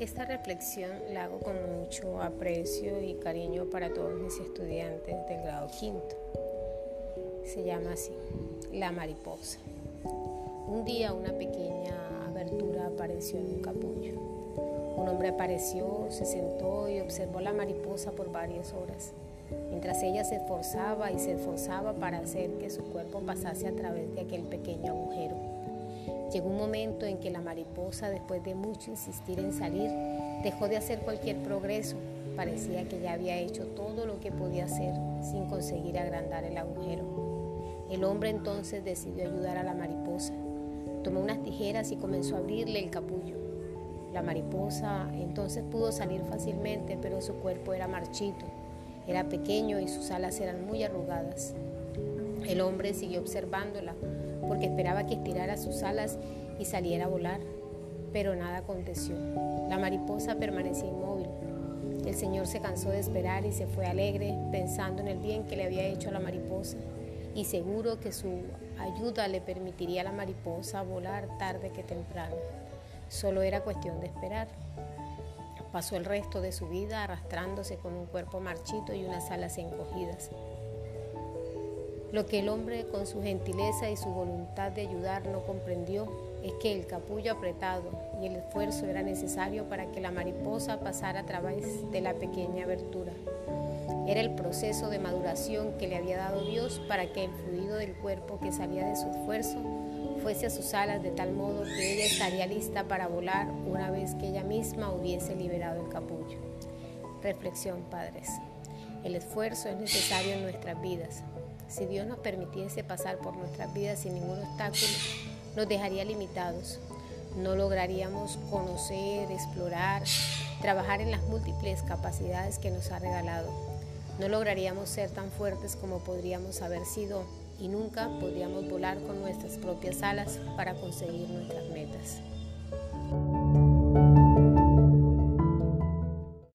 Esta reflexión la hago con mucho aprecio y cariño para todos mis estudiantes del grado quinto. Se llama así, la mariposa. Un día una pequeña abertura apareció en un capullo. Un hombre apareció, se sentó y observó la mariposa por varias horas, mientras ella se esforzaba y se esforzaba para hacer que su cuerpo pasase a través de aquel pequeño agujero. Llegó un momento en que la mariposa, después de mucho insistir en salir, dejó de hacer cualquier progreso. Parecía que ya había hecho todo lo que podía hacer sin conseguir agrandar el agujero. El hombre entonces decidió ayudar a la mariposa. Tomó unas tijeras y comenzó a abrirle el capullo. La mariposa entonces pudo salir fácilmente, pero su cuerpo era marchito, era pequeño y sus alas eran muy arrugadas. El hombre siguió observándola porque esperaba que estirara sus alas y saliera a volar, pero nada aconteció. La mariposa permaneció inmóvil. El Señor se cansó de esperar y se fue alegre, pensando en el bien que le había hecho a la mariposa y seguro que su ayuda le permitiría a la mariposa volar tarde que temprano. Solo era cuestión de esperar. Pasó el resto de su vida arrastrándose con un cuerpo marchito y unas alas encogidas. Lo que el hombre con su gentileza y su voluntad de ayudar no comprendió es que el capullo apretado y el esfuerzo era necesario para que la mariposa pasara a través de la pequeña abertura. Era el proceso de maduración que le había dado Dios para que el fluido del cuerpo que salía de su esfuerzo fuese a sus alas de tal modo que ella estaría lista para volar una vez que ella misma hubiese liberado el capullo. Reflexión, padres. El esfuerzo es necesario en nuestras vidas, si Dios nos permitiese pasar por nuestras vidas sin ningún obstáculo, nos dejaría limitados. No lograríamos conocer, explorar, trabajar en las múltiples capacidades que nos ha regalado. No lograríamos ser tan fuertes como podríamos haber sido y nunca podríamos volar con nuestras propias alas para conseguir nuestras metas.